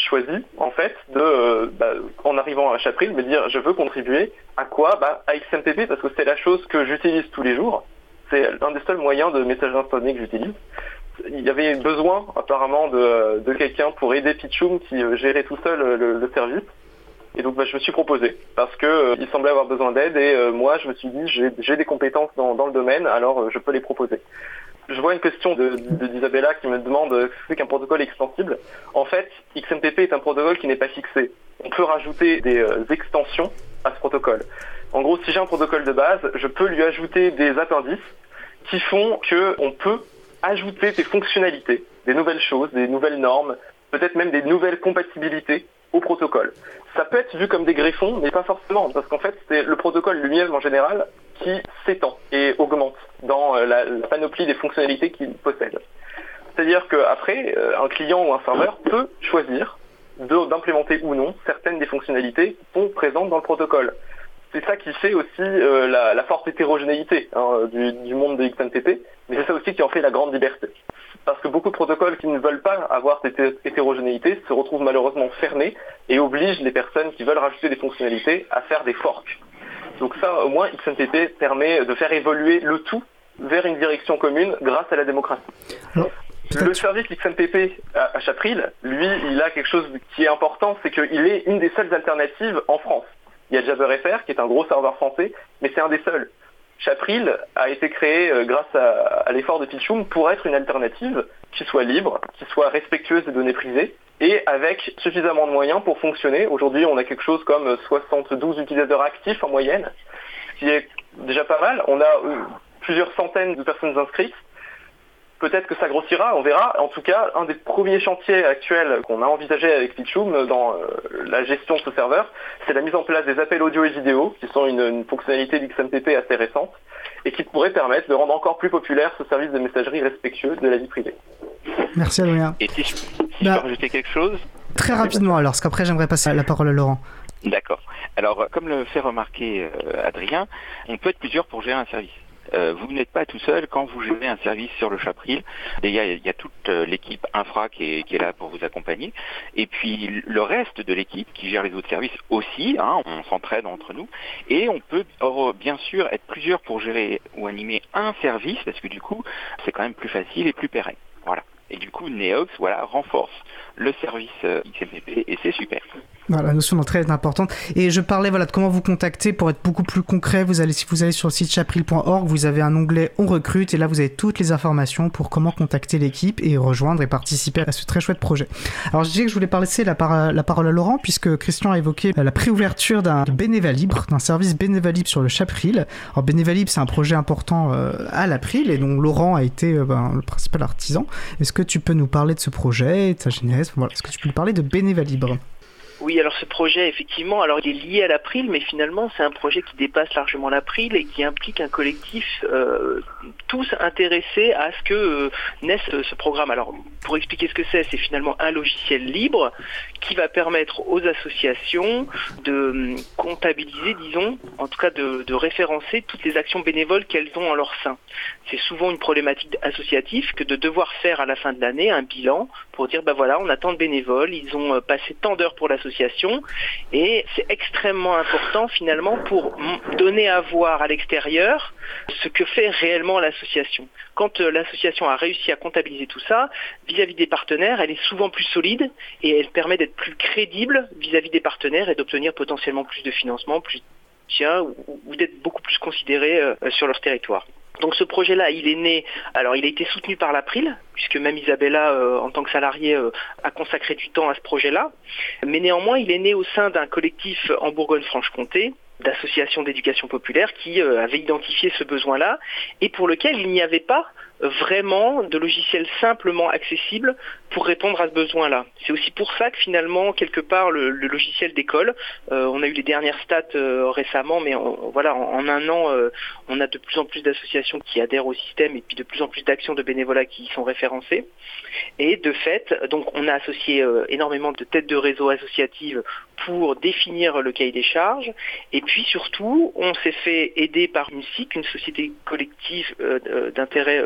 choisi en fait de, bah, en arrivant à Chapril, me dire je veux contribuer à quoi bah, À XMPP parce que c'est la chose que j'utilise tous les jours. C'est l'un des seuls moyens de message instantané que j'utilise il y avait besoin apparemment de, quelqu'un pour aider Pitchoum qui euh, gérait tout seul euh, le, service. Et donc bah, je me suis proposé parce que euh, il semblait avoir besoin d'aide et moi je me suis dit j'ai des compétences dans, le domaine alors je peux les proposer. Je vois une question d'Isabella qui me demande ce que c'est qu'un protocole extensible. En fait, XMPP est un protocole qui n'est pas fixé. On peut rajouter des extensions à ce protocole. En gros, si j'ai un protocole de base, je peux lui ajouter des appendices qui font qu'on peut ajouter des fonctionnalités, des nouvelles choses, des nouvelles normes, peut-être même des nouvelles compatibilités au protocole. Ça peut être vu comme des greffons, mais pas forcément, parce qu'en fait, c'est le protocole lui-même en général qui s'étend et augmente dans euh, la, panoplie des fonctionnalités qu'il possède. C'est-à-dire qu'après, euh, un client ou un serveur peut choisir d'implémenter ou non certaines des fonctionnalités qui sont présentes dans le protocole c'est ça qui fait aussi euh, la, forte hétérogénéité hein, du, monde de XMPP, mais c'est ça aussi qui en fait la grande liberté. Parce que beaucoup de protocoles qui ne veulent pas avoir cette hétérogénéité se retrouvent malheureusement fermés et obligent les personnes qui veulent rajouter des fonctionnalités à faire des forks. Donc ça, au moins, XMPP permet de faire évoluer le tout vers une direction commune grâce à la démocratie. le service XMPP à Chapril, lui, il a quelque chose qui est important, c'est qu'il est une des seules alternatives en France. Il y a JabberFR qui est un gros serveur français, mais c'est un des seuls. Chapril a été créé euh, grâce à, l'effort de Pitchum pour être une alternative qui soit libre, qui soit respectueuse des données privées et avec suffisamment de moyens pour fonctionner. Aujourd'hui, on a quelque chose comme 72 utilisateurs actifs en moyenne, ce qui est déjà pas mal. On a euh, plusieurs centaines de personnes inscrites Peut-être que ça grossira, on verra. En tout cas, un des premiers chantiers actuels qu'on a envisagé avec Pitchum dans euh, la gestion de ce serveur, c'est la mise en place des appels audio et vidéo, qui sont une, fonctionnalité d'XMPP assez récente, et qui pourrait permettre de rendre encore plus populaire ce service de messagerie respectueux de la vie privée. Merci Adrien. Et si je, peux bah, rajouter quelque chose? Très rapidement alors, parce qu'après j'aimerais passer la parole à Laurent. D'accord. Alors, comme le fait remarquer euh, Adrien, on peut être plusieurs pour gérer un service. Euh, vous n'êtes pas tout seul quand vous gérez un service sur le Chapril. Il y a, il y a toute euh, l'équipe infra qui est, là pour vous accompagner. Et puis le reste de l'équipe qui gère les autres services aussi, hein, on s'entraide entre nous. Et on peut bien sûr être plusieurs pour gérer ou animer un service, parce que du coup, c'est quand même plus facile et plus pérenne. Voilà. Et du coup, Neox, voilà, renforce le service XMPP et c'est super. Voilà, la notion d'entrée est importante. Et je parlais voilà, de comment vous contacter pour être beaucoup plus concret. Vous allez, si vous allez sur le site chapril.org, vous avez un onglet On recrute et là vous avez toutes les informations pour comment contacter l'équipe et rejoindre et participer à ce très chouette projet. Alors je disais que je voulais passer la, la parole à Laurent puisque Christian a évoqué la préouverture d'un bénéva libre, d'un service bénéva libre sur le Chapril. Alors bénéva libre c'est un projet important euh, à l'April et dont Laurent a été euh, ben, le principal artisan. Est-ce que tu peux nous parler de ce projet, de sa genèse voilà. Est-ce que tu peux nous parler de bénéva libre oui, alors ce projet, effectivement, alors il est lié à l'April, mais finalement c'est un projet qui dépasse largement l'April et qui implique un collectif euh, tous intéressés à ce que euh, naisse ce programme. Alors pour expliquer ce que c'est, c'est finalement un logiciel libre qui va permettre aux associations de hum, comptabiliser, disons, en tout cas de, référencer toutes les actions bénévoles qu'elles ont en leur sein. C'est souvent une problématique associative que de devoir faire à la fin de l'année un bilan pour dire, ben voilà, on a tant de bénévoles, ils ont euh, passé tant d'heures pour l'association et c'est extrêmement important finalement pour donner à voir à l'extérieur ce que fait réellement l'association. Quand euh, l'association a réussi à comptabiliser tout ça, vis-à-vis des partenaires, elle est souvent plus solide et elle permet d'être plus crédible vis-à-vis des partenaires et d'obtenir potentiellement plus de financement, plus de soutien ou, d'être beaucoup plus considéré euh, sur leur territoire. Donc ce projet-là, il est né, alors il a été soutenu par l'April, puisque même Isabella, euh, en tant que salariée, euh, a consacré du temps à ce projet-là. Mais néanmoins, il est né au sein d'un collectif en Bourgogne-Franche-Comté, d'associations d'éducation populaire qui avait identifié ce besoin-là et pour lequel il n'y avait pas vraiment de logiciel simplement accessible pour répondre à ce besoin-là. C'est aussi pour ça que finalement, quelque part, le, logiciel d'école, euh, on a eu les dernières stats euh, récemment, mais voilà, en, un an, euh, on a de plus en plus d'associations qui adhèrent au système et puis de plus en plus d'actions de bénévolat qui y sont référencées. Et de fait, donc on a associé énormément de têtes de réseau associatives pour définir le cahier des charges. Et puis surtout, on s'est fait aider par une SIC, une société collective d'intérêt,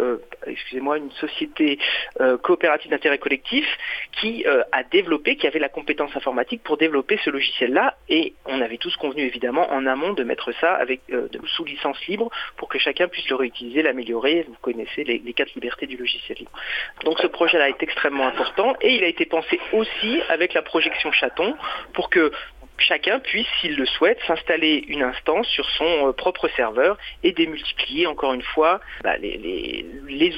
excusez-moi, une société coopérative d'intérêt collectif qui euh, a développé, qui avait la compétence informatique pour développer ce logiciel-là. Et on avait tous convenu évidemment en amont de mettre ça avec euh, sous licence libre pour que chacun puisse le réutiliser, l'améliorer. Vous connaissez les, les, quatre libertés du logiciel libre. Donc ce projet-là est extrêmement important et il a été pensé aussi avec la projection chaton pour que chacun puisse, s'il le souhaite, s'installer une instance sur son euh, propre serveur et démultiplier encore une fois bah, les,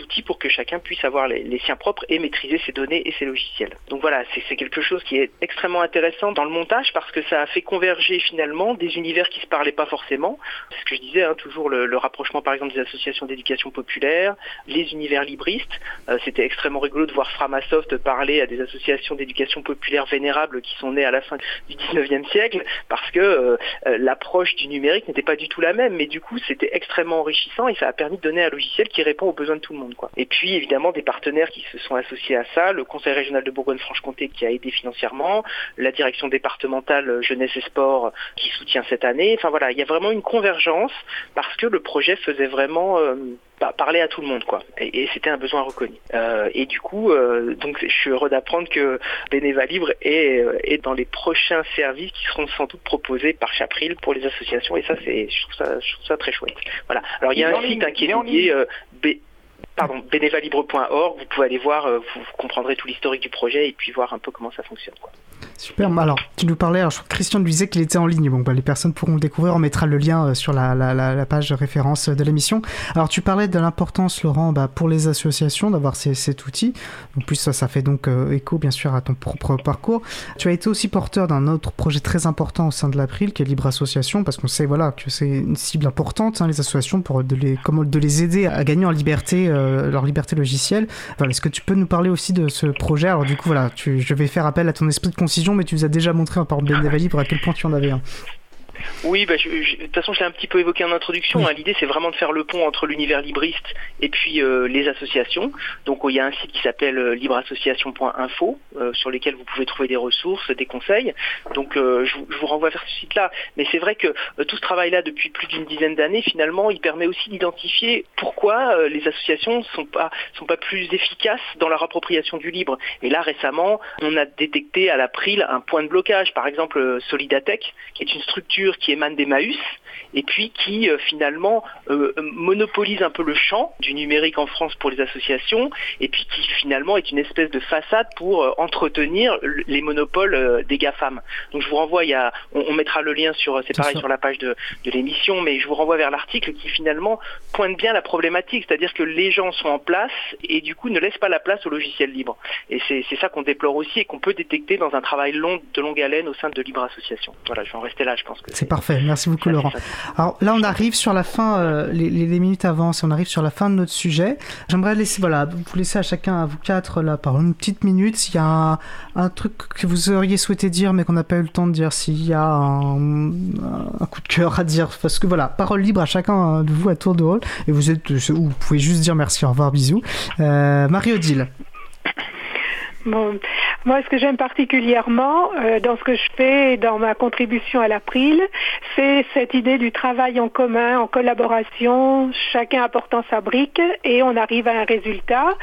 outils pour que chacun puisse avoir les, siens propres et maîtriser ses données et ses logiciels. Donc voilà, c'est quelque chose qui est extrêmement intéressant dans le montage parce que ça a fait converger finalement des univers qui ne se parlaient pas forcément. C'est ce que je disais, hein, toujours le, rapprochement par exemple des associations d'éducation populaire, les univers libristes. Euh, c'était extrêmement rigolo de voir Framasoft parler à des associations d'éducation populaire vénérables qui sont nées à la fin du 19e siècle parce que euh, euh, l'approche du numérique n'était pas du tout la même, mais du coup c'était extrêmement enrichissant et ça a permis de donner un logiciel qui répond aux besoins de tout le monde. Quoi. Et puis évidemment des partenaires qui se sont associés à ça, le Conseil régional de Bourgogne-Franche-Comté qui a aidé financièrement, la direction départementale jeunesse et sport qui soutient cette année. Enfin voilà, il y a vraiment une convergence parce que le projet faisait vraiment euh, parler à tout le monde quoi. Et, c'était un besoin reconnu. Euh, et du coup euh, donc je suis heureux d'apprendre que Beneva Libre est, euh, est, dans les prochains services qui seront sans doute proposés par Chapril pour les associations. Et ça c'est je trouve ça je trouve ça très chouette. Voilà. Alors il y a un site hein, qui est pardon, bénévalibre.org, vous pouvez aller voir, vous, comprendrez tout l'historique du projet et puis voir un peu comment ça fonctionne. Quoi. Super. Alors, tu nous parlais, alors, je crois que Christian nous disait qu'il était en ligne. Bon, bah, les personnes pourront le découvrir. On mettra le lien euh, sur la, la, page de référence de l'émission. Alors, tu parlais de l'importance, Laurent, bah, pour les associations d'avoir cet outil. En plus, ça, ça fait donc euh, écho, bien sûr, à ton propre parcours. Tu as été aussi porteur d'un autre projet très important au sein de l'April, qui est Libre Association, parce qu'on sait, voilà, que c'est une cible importante, hein, les associations, pour de les, comment, de les aider à gagner en liberté, euh, leur liberté logicielle. Voilà, Est-ce que tu peux nous parler aussi de ce projet? Alors, du coup, voilà, je vais faire appel à ton esprit de concision mais tu nous as déjà montré en parlant de pour à quel point tu en avais un. Oui, bah, de toute façon, je l'ai un petit peu évoqué en introduction. Hein. L'idée, c'est vraiment de faire le pont entre l'univers libriste et puis euh, les associations. Donc, il y a un site qui s'appelle euh, libreassociation.info euh, sur lequel vous pouvez trouver des ressources, des conseils. Donc, je, vous renvoie vers ce site-là. Mais c'est vrai que tout ce travail-là, depuis plus d'une dizaine d'années, finalement, il permet aussi d'identifier pourquoi les associations sont pas sont pas plus efficaces dans leur appropriation du libre. Et là, récemment, on a détecté à l'April un point de blocage. Par exemple, Solidatech, qui est une structure qui émane d'Emmaüs et puis qui euh, finalement euh, monopolise un peu le champ du numérique en France pour les associations et puis qui finalement est une espèce de façade pour euh, entretenir les monopoles des GAFAM. Donc je vous renvoie, il y a, on, mettra le lien sur, c'est pareil sur la page de, de l'émission, mais je vous renvoie vers l'article qui finalement pointe bien la problématique, c'est-à-dire que les gens sont en place et du coup ne laissent pas la place au logiciel libre. Et c'est ça qu'on déplore aussi et qu'on peut détecter dans un travail long, de longue haleine au sein de Libre Association. Voilà, je vais en rester là, je pense que c'est parfait. Merci beaucoup Laurent. Alors là, on arrive sur la fin, euh, les, minutes avancent, on arrive sur la fin de notre sujet. J'aimerais laisser, voilà, vous laisser à chacun, à vous quatre, là, par une petite minute, s'il y a un, truc que vous auriez souhaité dire, mais qu'on n'a pas eu le temps de dire, s'il y a un, coup de cœur à dire, parce que voilà, parole libre à chacun de vous à tour de rôle, et vous êtes, vous pouvez juste dire merci, au revoir, bisous. Euh, Marie-Odile. Moi, ce que j'aime particulièrement euh, dans ce que je fais et dans ma contribution à l'April, c'est cette idée du travail en commun, en collaboration, chacun apportant sa brique et on arrive à un résultat.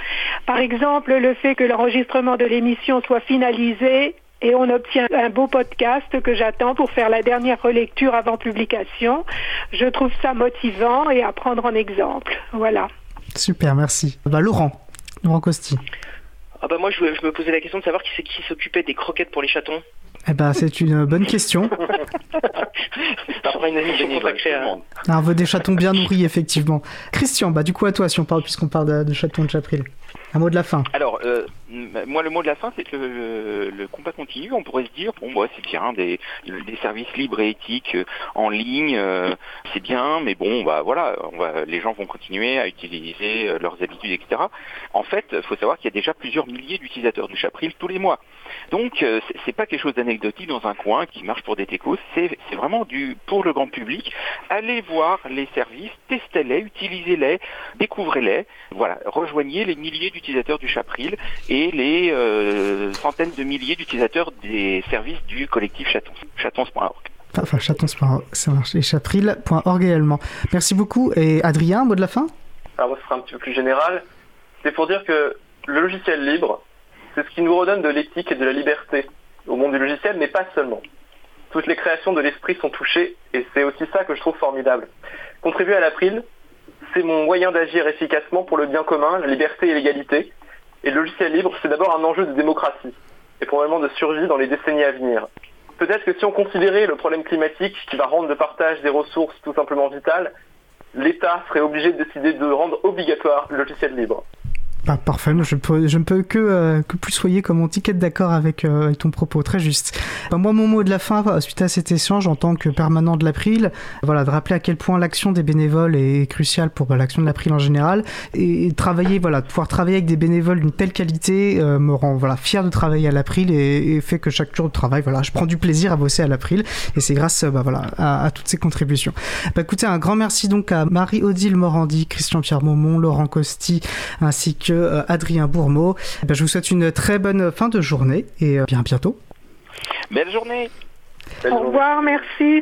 Par exemple, le fait que l'enregistrement de l'émission soit finalisé et on obtient un beau podcast que j'attends pour faire la dernière relecture avant publication. Je trouve ça motivant et à prendre en exemple. Voilà. Super, merci. Bah, Laurent, Laurent Costi. Ah bah moi je, me posais la question de savoir qui c'est qui s'occupait des croquettes pour les chatons. Eh ben c'est une bonne question. <laughs> une émission consacrée à... On veut des chatons bien nourris effectivement. Christian, bah du coup à toi si on parle puisqu'on parle de, chatons de Chapril. Un mot de la fin. Alors, euh, moi, le mot de la fin, c'est que le, combat continue. On pourrait se dire, bon, moi, c'est bien, des, services libres et éthiques euh, en ligne, euh, c'est bien, mais bon, bah voilà, on va, les gens vont continuer à utiliser leurs habitudes, etc. En fait, il faut savoir qu'il y a déjà plusieurs milliers d'utilisateurs du Chapril tous les mois. Donc, c'est pas quelque chose d'anecdotique dans un coin qui marche pour des techos, c'est vraiment du pour le grand public. Allez voir les services, testez-les, utilisez-les, découvrez-les. Voilà, rejoignez les milliers d'utilisateurs utilisateurs du Chapril et les euh, centaines de milliers d'utilisateurs des services du collectif Chatons, chatons.org. Enfin, chatons.org, ça marche. Et chapril.org également. Merci beaucoup. Et Adrien, mot de la fin? Alors, moi, ce sera un petit peu plus général. C'est pour dire que le logiciel libre, c'est ce qui nous redonne de l'éthique et de la liberté au monde du logiciel, mais pas seulement. Toutes les créations de l'esprit sont touchées, et c'est aussi ça que je trouve formidable. Contribuer à l'April, c'est mon moyen d'agir efficacement pour le bien commun, la liberté et l'égalité. Et le logiciel libre, c'est d'abord un enjeu de démocratie et probablement de survie dans les décennies à venir. Peut-être que si on considérait le problème climatique qui va rendre le partage des ressources tout simplement vital, l'État serait obligé de décider de rendre obligatoire le logiciel libre. Bah, parfait, je, je ne peux que, euh, que plus soyer comme mon ticket d'accord avec, euh, avec, ton propos, très juste. Bah, moi, mon mot de la fin, euh, suite à cet échange en tant que permanent de l'April, voilà, de rappeler à quel point l'action des bénévoles est cruciale pour bah, l'action de l'April en général, et, travailler, voilà, pouvoir travailler avec des bénévoles d'une telle qualité me rend voilà, fier de travailler à l'April et, fait que chaque jour de travail, voilà, je prends du plaisir à bosser à l'April, et c'est grâce bah, voilà, à, toutes ces contributions. Bah, écoutez, un grand merci donc à Marie-Odile Morandi, Christian-Pierre Maumont, Laurent Costi, ainsi que euh, Adrien Bourmeau. Eh ben, je vous souhaite une très bonne fin de journée et euh, bien bientôt. Belle journée. Au revoir, merci.